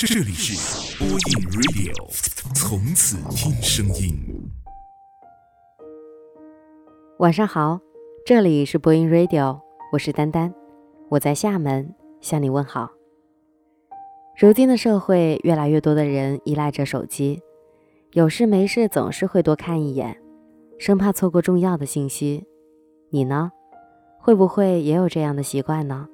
这里是播音 Radio，从此听声音。晚上好，这里是播音 Radio，我是丹丹，我在厦门向你问好。如今的社会，越来越多的人依赖着手机，有事没事总是会多看一眼，生怕错过重要的信息。你呢？会不会也有这样的习惯呢？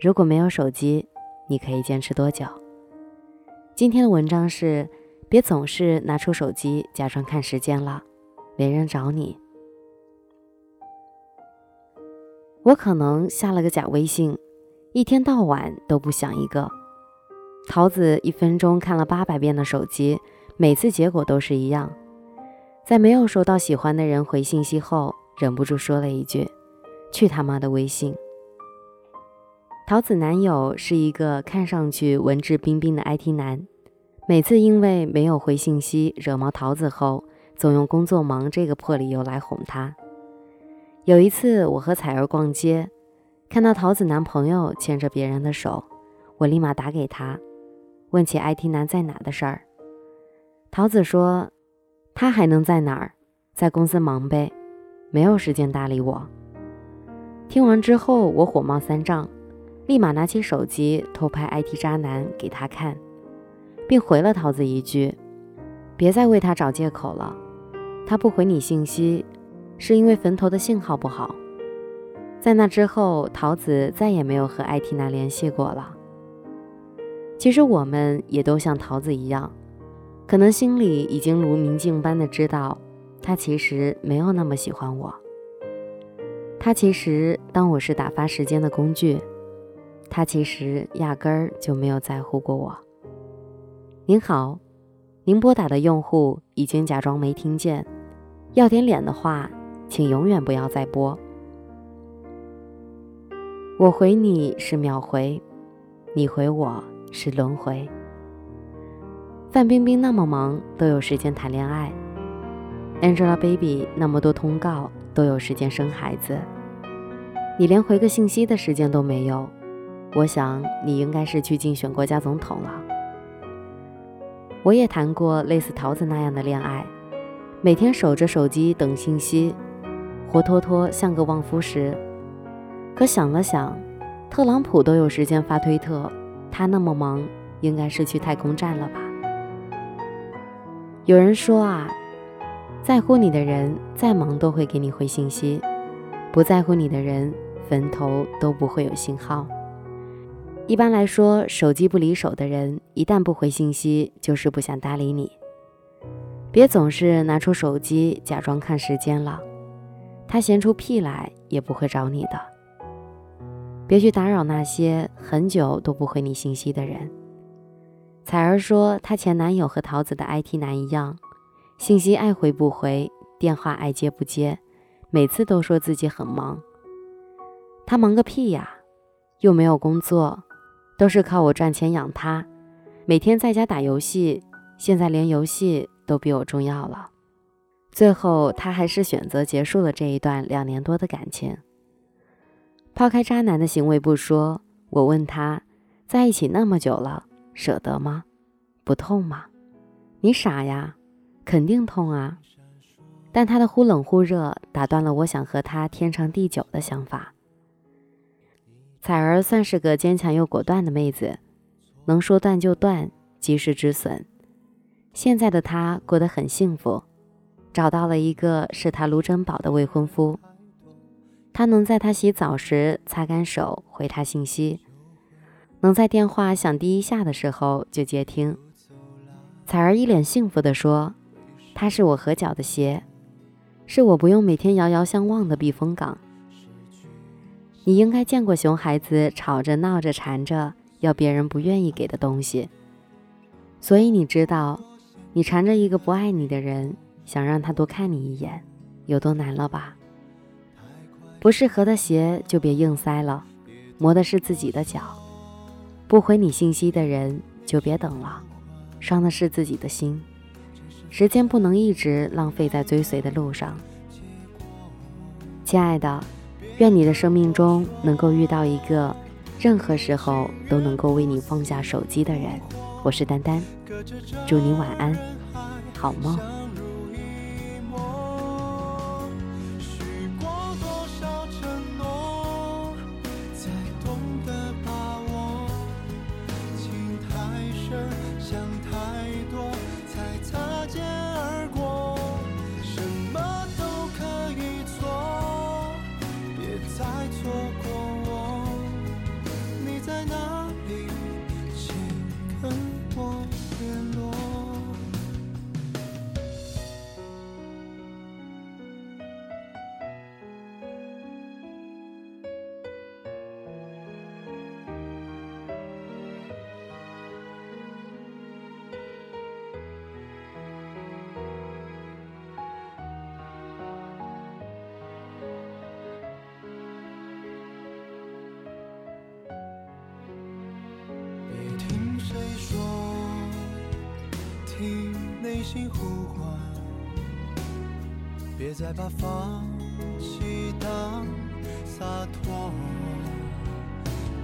如果没有手机，你可以坚持多久？今天的文章是：别总是拿出手机假装看时间了，没人找你。我可能下了个假微信，一天到晚都不响一个。桃子一分钟看了八百遍的手机，每次结果都是一样。在没有收到喜欢的人回信息后，忍不住说了一句：“去他妈的微信！”桃子男友是一个看上去文质彬彬的 IT 男，每次因为没有回信息惹毛桃子后，总用工作忙这个破理由来哄她。有一次我和彩儿逛街，看到桃子男朋友牵着别人的手，我立马打给他，问起 IT 男在哪的事儿。桃子说：“他还能在哪儿？在公司忙呗，没有时间搭理我。”听完之后，我火冒三丈。立马拿起手机偷拍 IT 渣男给他看，并回了桃子一句：“别再为他找借口了，他不回你信息，是因为坟头的信号不好。”在那之后，桃子再也没有和 IT 男联系过了。其实我们也都像桃子一样，可能心里已经如明镜般的知道，他其实没有那么喜欢我，他其实当我是打发时间的工具。他其实压根儿就没有在乎过我。您好，您拨打的用户已经假装没听见，要点脸的话，请永远不要再拨。我回你是秒回，你回我是轮回。范冰冰那么忙都有时间谈恋爱，Angelababy 那么多通告都有时间生孩子，你连回个信息的时间都没有。我想你应该是去竞选国家总统了。我也谈过类似桃子那样的恋爱，每天守着手机等信息，活脱脱像个望夫石。可想了想，特朗普都有时间发推特，他那么忙，应该是去太空站了吧？有人说啊，在乎你的人再忙都会给你回信息，不在乎你的人，坟头都不会有信号。一般来说，手机不离手的人，一旦不回信息，就是不想搭理你。别总是拿出手机假装看时间了，他闲出屁来也不会找你的。别去打扰那些很久都不回你信息的人。彩儿说，她前男友和桃子的 IT 男一样，信息爱回不回，电话爱接不接，每次都说自己很忙。他忙个屁呀，又没有工作。都是靠我赚钱养他，每天在家打游戏，现在连游戏都比我重要了。最后，他还是选择结束了这一段两年多的感情。抛开渣男的行为不说，我问他，在一起那么久了，舍得吗？不痛吗？你傻呀，肯定痛啊！但他的忽冷忽热打断了我想和他天长地久的想法。彩儿算是个坚强又果断的妹子，能说断就断，及时止损。现在的她过得很幸福，找到了一个视她如珍宝的未婚夫。他能在她洗澡时擦干手回她信息，能在电话响第一下的时候就接听。彩儿一脸幸福地说：“他是我合脚的鞋，是我不用每天遥遥相望的避风港。”你应该见过熊孩子吵着闹着缠着要别人不愿意给的东西，所以你知道，你缠着一个不爱你的人，想让他多看你一眼，有多难了吧？不适合的鞋就别硬塞了，磨的是自己的脚。不回你信息的人就别等了，伤的是自己的心。时间不能一直浪费在追随的路上，亲爱的。愿你的生命中能够遇到一个任何时候都能够为你放下手机的人。我是丹丹，祝你晚安，好梦。心呼唤，别再把放弃当洒脱。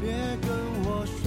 别跟我说，